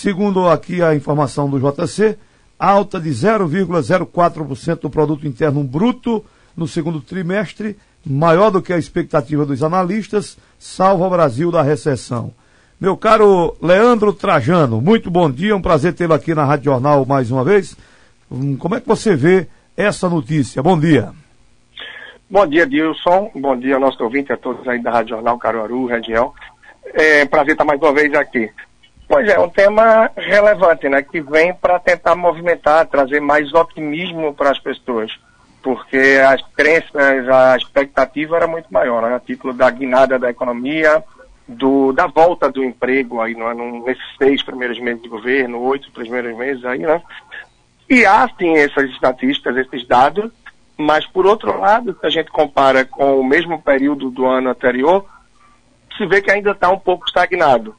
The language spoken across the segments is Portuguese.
Segundo aqui a informação do JC, alta de 0,04% do produto interno bruto no segundo trimestre, maior do que a expectativa dos analistas, salva o Brasil da recessão. Meu caro Leandro Trajano, muito bom dia, um prazer tê-lo aqui na Rádio Jornal mais uma vez. Hum, como é que você vê essa notícia? Bom dia. Bom dia, Dilson. Bom dia, nosso ouvinte, a todos aí da Rádio Jornal Caruaru, região. É prazer estar mais uma vez aqui. Pois é, um tema relevante, né, que vem para tentar movimentar, trazer mais otimismo para as pessoas, porque as crenças, a expectativa era muito maior, né, a título da guinada da economia, do, da volta do emprego aí no, nesses seis primeiros meses de governo, oito primeiros meses aí, né? E há sim essas estatísticas, esses dados, mas por outro lado, se a gente compara com o mesmo período do ano anterior, se vê que ainda está um pouco estagnado.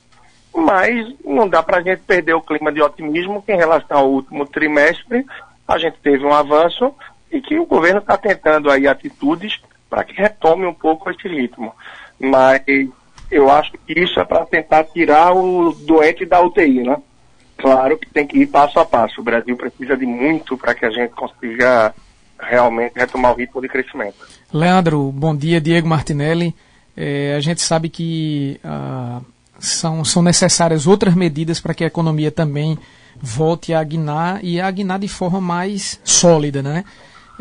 Mas não dá para a gente perder o clima de otimismo que em relação ao último trimestre a gente teve um avanço e que o governo está tentando aí atitudes para que retome um pouco esse ritmo. Mas eu acho que isso é para tentar tirar o doente da UTI, né? Claro que tem que ir passo a passo. O Brasil precisa de muito para que a gente consiga realmente retomar o ritmo de crescimento. Leandro, bom dia. Diego Martinelli. É, a gente sabe que são, são necessárias outras medidas para que a economia também volte a guinar e a guinar de forma mais sólida, né?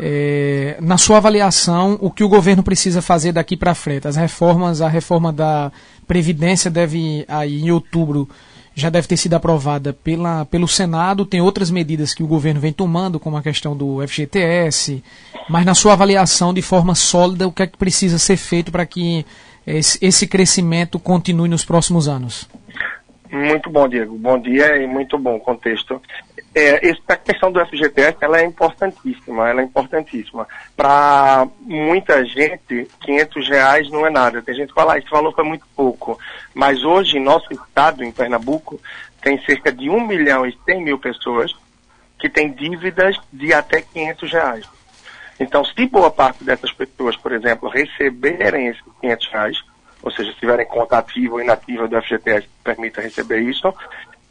É, na sua avaliação, o que o governo precisa fazer daqui para frente? As reformas, a reforma da Previdência deve, aí em outubro, já deve ter sido aprovada pela, pelo Senado. Tem outras medidas que o governo vem tomando, como a questão do FGTS. Mas, na sua avaliação, de forma sólida, o que é que precisa ser feito para que esse, esse crescimento continue nos próximos anos? Muito bom, Diego. Bom dia e muito bom contexto. É, essa questão do FGTS ela é importantíssima, ela é importantíssima. Para muita gente, 500 reais não é nada. Tem gente que fala, ah, esse valor foi muito pouco. Mas hoje, em nosso estado, em Pernambuco, tem cerca de 1 milhão e 100 mil pessoas que têm dívidas de até 500 reais. Então, se boa parte dessas pessoas, por exemplo, receberem esses 500 reais, ou seja, se tiverem conta ativa ou inativa do FGTS que permita receber isso,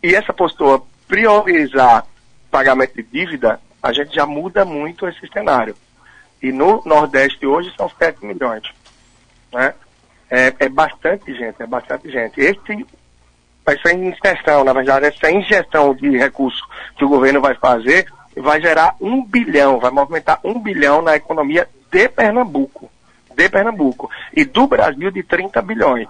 e essa pessoa priorizar pagamento de dívida, a gente já muda muito esse cenário. E no Nordeste hoje são 7 milhões. Né? É, é bastante gente, é bastante gente. Esse, essa inserção, na verdade, essa injeção de recursos que o governo vai fazer vai gerar um bilhão, vai movimentar um bilhão na economia de Pernambuco. De Pernambuco. E do Brasil de 30 bilhões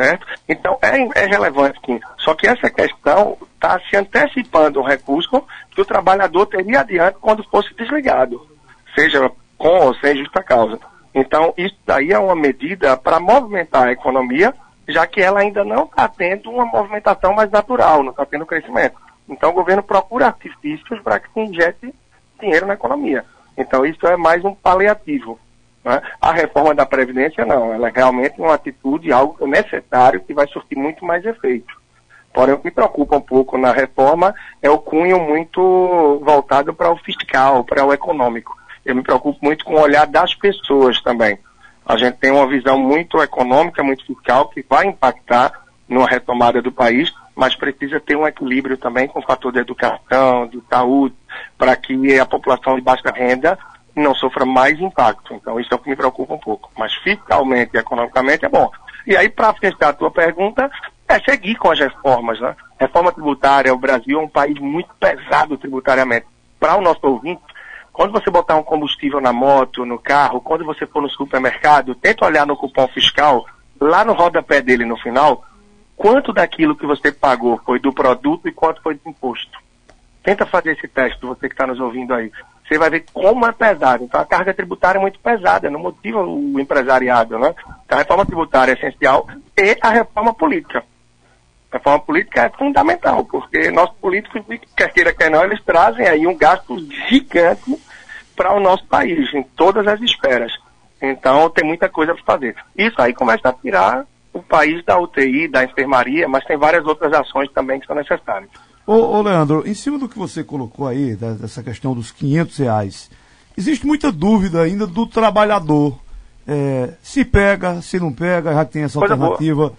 certo? Então é, é relevante sim. Só que essa questão está se antecipando um recurso que o trabalhador teria adiante quando fosse desligado, seja com ou sem justa causa. Então isso daí é uma medida para movimentar a economia, já que ela ainda não está tendo uma movimentação mais natural, não está tendo crescimento. Então o governo procura artifícios para que se injete dinheiro na economia. Então isso é mais um paliativo. Né? A reforma da Previdência não, ela é realmente uma atitude, algo necessário que vai surtir muito mais efeito. Porém, o que me preocupa um pouco na reforma é o cunho muito voltado para o fiscal, para o econômico. Eu me preocupo muito com o olhar das pessoas também. A gente tem uma visão muito econômica, muito fiscal, que vai impactar numa retomada do país, mas precisa ter um equilíbrio também com o fator de educação, de saúde, para que a população de baixa renda não sofra mais impacto. Então, isso é o que me preocupa um pouco. Mas fiscalmente e economicamente é bom. E aí, para fechar a tua pergunta, é seguir com as reformas. Né? Reforma tributária, o Brasil é um país muito pesado tributariamente. Para o nosso ouvinte, quando você botar um combustível na moto, no carro, quando você for no supermercado, tenta olhar no cupom fiscal, lá no rodapé dele no final, quanto daquilo que você pagou foi do produto e quanto foi do imposto. Tenta fazer esse teste, você que está nos ouvindo aí você vai ver como é pesado. Então a carga tributária é muito pesada, não motiva o empresariado, né? Então a reforma tributária é essencial e a reforma política. A reforma política é fundamental, porque nossos políticos, quer queira, quer não, eles trazem aí um gasto gigante para o nosso país, em todas as esferas. Então tem muita coisa para fazer. Isso aí começa a tirar o país da UTI, da enfermaria, mas tem várias outras ações também que são necessárias. Ô, ô, Leandro, em cima do que você colocou aí, dessa questão dos 500 reais, existe muita dúvida ainda do trabalhador. É, se pega, se não pega, já tem essa Coisa alternativa.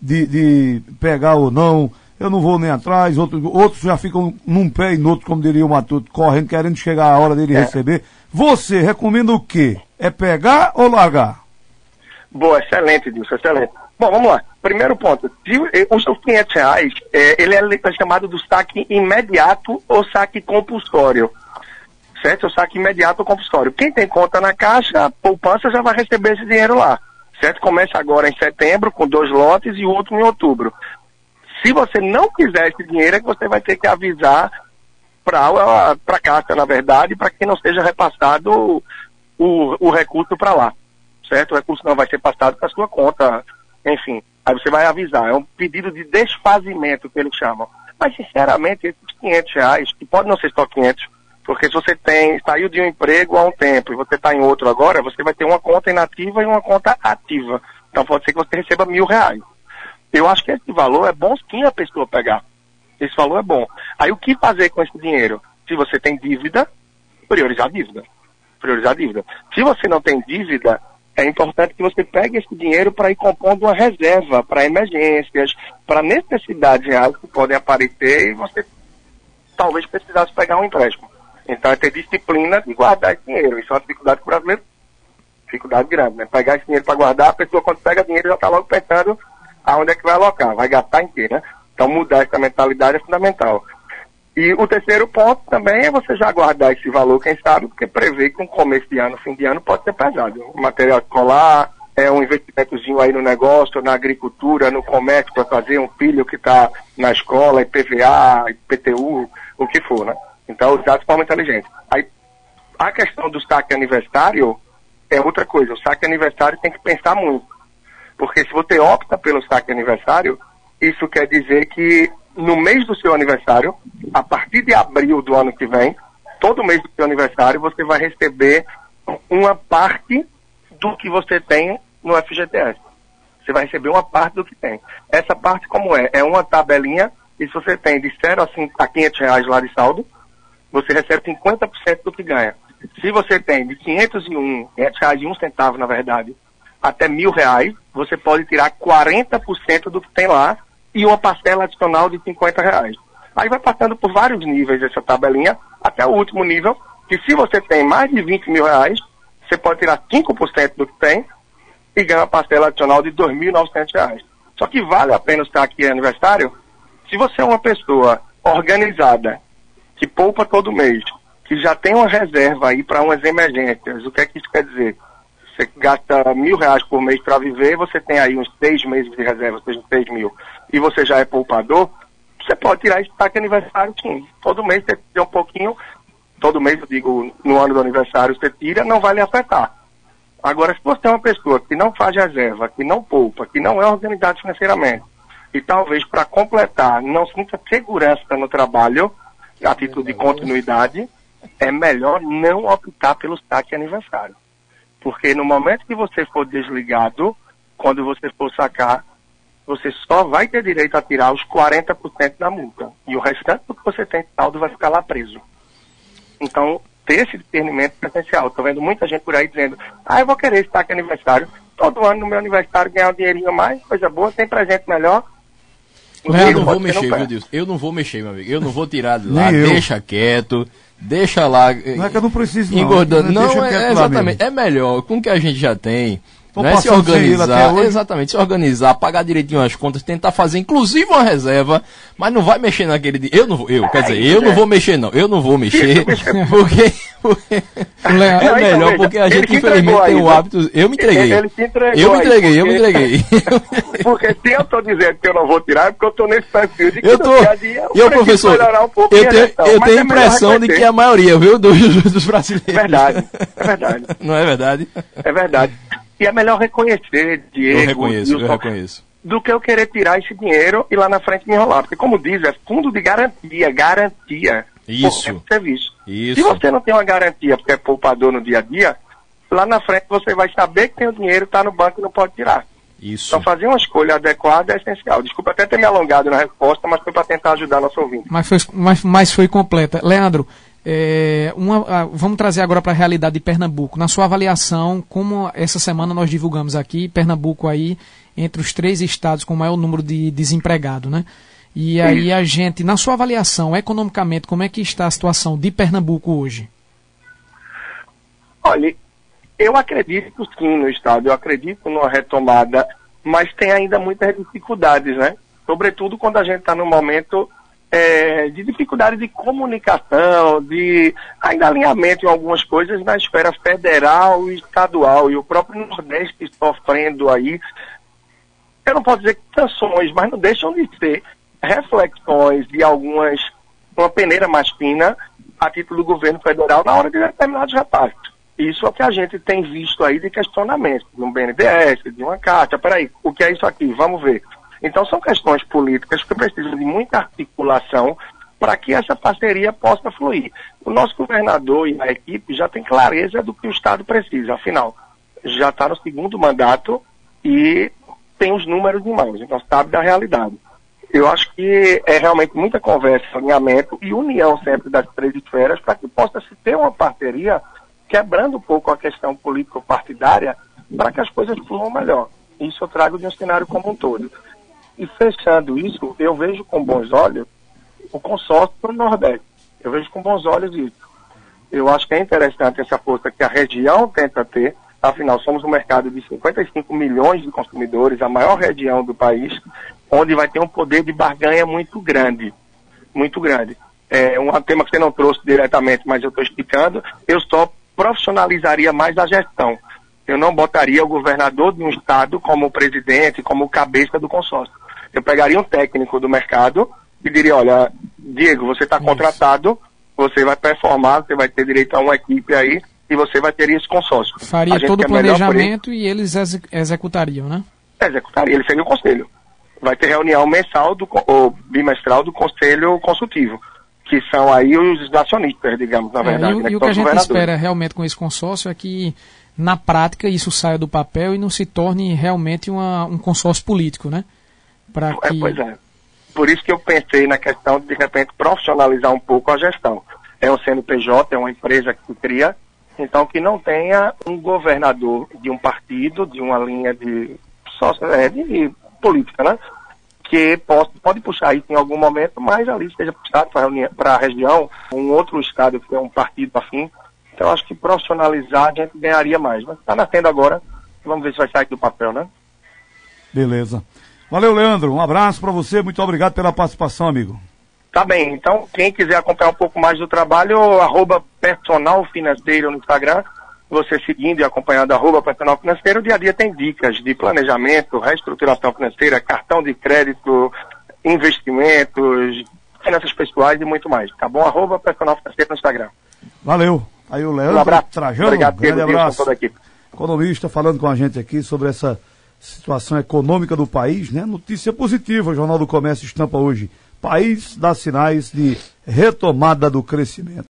De, de, de, pegar ou não. eu não vou nem atrás, outros, outros já ficam num pé e no outro, como diria o Matuto, correndo, querendo chegar a hora dele é. receber. Você recomenda o quê? É pegar ou largar? Boa, excelente, Dilson, excelente. Bom, vamos lá. Primeiro ponto, os seus 500 reais, é, ele é chamado do saque imediato ou saque compulsório. Certo? O saque imediato ou compulsório. Quem tem conta na caixa, poupança já vai receber esse dinheiro lá. Certo? Começa agora em setembro, com dois lotes, e o outro em outubro. Se você não quiser esse dinheiro, é que você vai ter que avisar para a caixa, na verdade, para que não seja repassado o, o recurso para lá. Certo? O recurso não vai ser passado para sua conta, enfim. Aí você vai avisar. É um pedido de desfazimento que eles chamam. Mas, sinceramente, esses 500 reais, que pode não ser só 500, porque se você tem, saiu de um emprego há um tempo e você está em outro agora, você vai ter uma conta inativa e uma conta ativa. Então pode ser que você receba mil reais. Eu acho que esse valor é bom sim a pessoa pegar. Esse valor é bom. Aí o que fazer com esse dinheiro? Se você tem dívida, priorizar a dívida. Priorizar a dívida. Se você não tem dívida, é importante que você pegue esse dinheiro para ir compondo uma reserva para emergências, para necessidades reais que podem aparecer e você talvez precisasse pegar um empréstimo. Então é ter disciplina de guardar esse dinheiro. Isso é uma dificuldade para o brasileiro. Dificuldade grande, né? Pegar esse dinheiro para guardar, a pessoa quando pega dinheiro já está logo pensando aonde é que vai alocar, vai gastar inteiro, né? Então mudar essa mentalidade é fundamental. E o terceiro ponto também é você já guardar esse valor, quem sabe, porque prevê que um começo de ano, fim de ano pode ser pesado. O material escolar, é um investimentozinho aí no negócio, na agricultura, no comércio, para fazer um filho que está na escola, IPVA, IPTU, o que for, né? Então, usar de forma inteligente. Aí, a questão do saque aniversário é outra coisa. O saque aniversário tem que pensar muito. Porque se você opta pelo saque aniversário, isso quer dizer que no mês do seu aniversário, a partir de abril do ano que vem, todo mês do seu aniversário, você vai receber uma parte do que você tem no FGTS. Você vai receber uma parte do que tem. Essa parte como é? É uma tabelinha e se você tem de 0 a, 5, a 500 reais lá de saldo, você recebe 50% do que ganha. Se você tem de 501, 500 reais um centavo, na verdade, até mil reais, você pode tirar 40% do que tem lá e uma parcela adicional de 50 reais. Aí vai passando por vários níveis essa tabelinha, até o último nível, que se você tem mais de 20 mil reais, você pode tirar 5% do que tem e ganha uma parcela adicional de 2.900 reais. Só que vale a pena estar aqui aniversário se você é uma pessoa organizada, que poupa todo mês, que já tem uma reserva aí para umas emergências. O que é que isso quer dizer? Você gasta mil reais por mês para viver, você tem aí uns seis meses de reserva, seja, seis mil, e você já é poupador, você pode tirar esse destaque aniversário sim. Todo mês você tira um pouquinho, todo mês eu digo, no ano do aniversário você tira, não vai lhe afetar. Agora, se você é uma pessoa que não faz reserva, que não poupa, que não é organizado financeiramente, e talvez para completar não sinta segurança no trabalho, a título de continuidade, é melhor não optar pelo saque aniversário. Porque no momento que você for desligado, quando você for sacar, você só vai ter direito a tirar os 40% da multa. E o restante do que você tem de saldo vai ficar lá preso. Então, ter esse discernimento é essencial. Estou vendo muita gente por aí dizendo, ah, eu vou querer esse saque aniversário. Todo ano no meu aniversário ganhar um dinheirinho a mais, coisa boa, tem presente melhor. Eu não vou mexer, viu, Deus? Eu não vou mexer, meu amigo. Eu não vou tirar de lá, deixa quieto. Deixa lá. Não é que eu não preciso, não. Engordando. Não, não é, exatamente. É melhor. Com o que a gente já tem. Né? Se organizar, exatamente, se organizar, pagar direitinho as contas, tentar fazer inclusive uma reserva, mas não vai mexer naquele dia. Eu não vou, eu, quer dizer, eu não vou mexer não, eu não vou mexer, porque, porque é melhor porque a gente infelizmente tem o hábito, eu me entreguei. Eu me entreguei, eu me entreguei. Porque se eu estou dizendo que eu não vou tirar, é porque eu estou nesse perfil de que eu tô, dia eu, professor, um eu tenho, eu tenho a é impressão de que a maioria, viu, dos, dos brasileiros. Verdade, é verdade. Não é verdade? É verdade. E é melhor reconhecer, Diego. Eu reconheço, Wilson, eu reconheço. Do que eu querer tirar esse dinheiro e lá na frente me enrolar. Porque, como diz, é fundo de garantia, garantia. Isso. serviço. Isso. Se você não tem uma garantia porque é poupador no dia a dia, lá na frente você vai saber que tem o dinheiro, está no banco e não pode tirar. Isso. Então fazer uma escolha adequada é essencial. Desculpa até ter me alongado na resposta, mas foi para tentar ajudar nosso ouvinte. Mas foi, mas, mas foi completa. Leandro, é, uma, vamos trazer agora para a realidade de Pernambuco. Na sua avaliação, como essa semana nós divulgamos aqui, Pernambuco aí entre os três estados com o maior número de desempregados, né? E aí a gente, na sua avaliação, economicamente, como é que está a situação de Pernambuco hoje? Olha, eu acredito sim no Estado, eu acredito numa retomada, mas tem ainda muitas dificuldades, né? Sobretudo quando a gente está num momento é, de dificuldade de comunicação, de ainda alinhamento em algumas coisas na esfera federal e estadual, e o próprio Nordeste sofrendo aí. Eu não posso dizer que canções, mas não deixam de ser reflexões de algumas, uma peneira mais fina a título do governo federal na hora de determinados repasses. Isso é o que a gente tem visto aí de questionamento, de um BNDES, de uma carta, peraí, o que é isso aqui? Vamos ver. Então são questões políticas que precisam de muita articulação para que essa parceria possa fluir. O nosso governador e a equipe já tem clareza do que o Estado precisa, afinal, já está no segundo mandato e tem os números em mãos, então sabe da realidade. Eu acho que é realmente muita conversa, alinhamento e união sempre das três esferas para que possa se ter uma parceria quebrando um pouco a questão político-partidária para que as coisas fluam melhor. Isso eu trago de um cenário como um todo. E fechando isso, eu vejo com bons olhos o consórcio do Nordeste. Eu vejo com bons olhos isso. Eu acho que é interessante essa força que a região tenta ter, afinal, somos um mercado de 55 milhões de consumidores, a maior região do país, onde vai ter um poder de barganha muito grande. Muito grande. É um tema que você não trouxe diretamente, mas eu estou explicando. Eu só profissionalizaria mais a gestão. Eu não botaria o governador de um estado como presidente, como cabeça do consórcio. Eu pegaria um técnico do mercado e diria, olha, Diego, você está contratado, você vai performar, você vai ter direito a uma equipe aí e você vai ter esse consórcio. Faria todo o planejamento e eles ex executariam, né? Executaria, ele seria o conselho. Vai ter reunião mensal do, ou bimestral do conselho consultivo que são aí os acionistas, digamos, na verdade. É, e, né, e o que a gente espera realmente com esse consórcio é que, na prática, isso saia do papel e não se torne realmente uma, um consórcio político, né? Pra é, que... Pois é. Por isso que eu pensei na questão de, de repente, profissionalizar um pouco a gestão. É um CNPJ, é uma empresa que cria, então que não tenha um governador de um partido, de uma linha de, é, de política, né? que pode, pode puxar isso em algum momento, mas ali esteja puxado para a região, um outro estado que é um partido afim. Então acho que profissionalizar a gente ganharia mais. Mas está nascendo agora, vamos ver se vai sair do papel, né? Beleza. Valeu, Leandro. Um abraço para você, muito obrigado pela participação, amigo. Tá bem, então quem quiser acompanhar um pouco mais do trabalho, arroba personal financeiro no Instagram, você seguindo e acompanhando arroba personal financeiro, dia a dia tem dicas de planejamento, reestruturação financeira, cartão de crédito, investimentos, finanças pessoais e muito mais. Tá bom? Arroba personal financeiro no Instagram. Valeu. Aí o Leandro um abraço. Trajano, Obrigado, grande Pedro, abraço. Toda a equipe. Economista falando com a gente aqui sobre essa situação econômica do país, né? Notícia positiva, o Jornal do Comércio estampa hoje. País dá sinais de retomada do crescimento.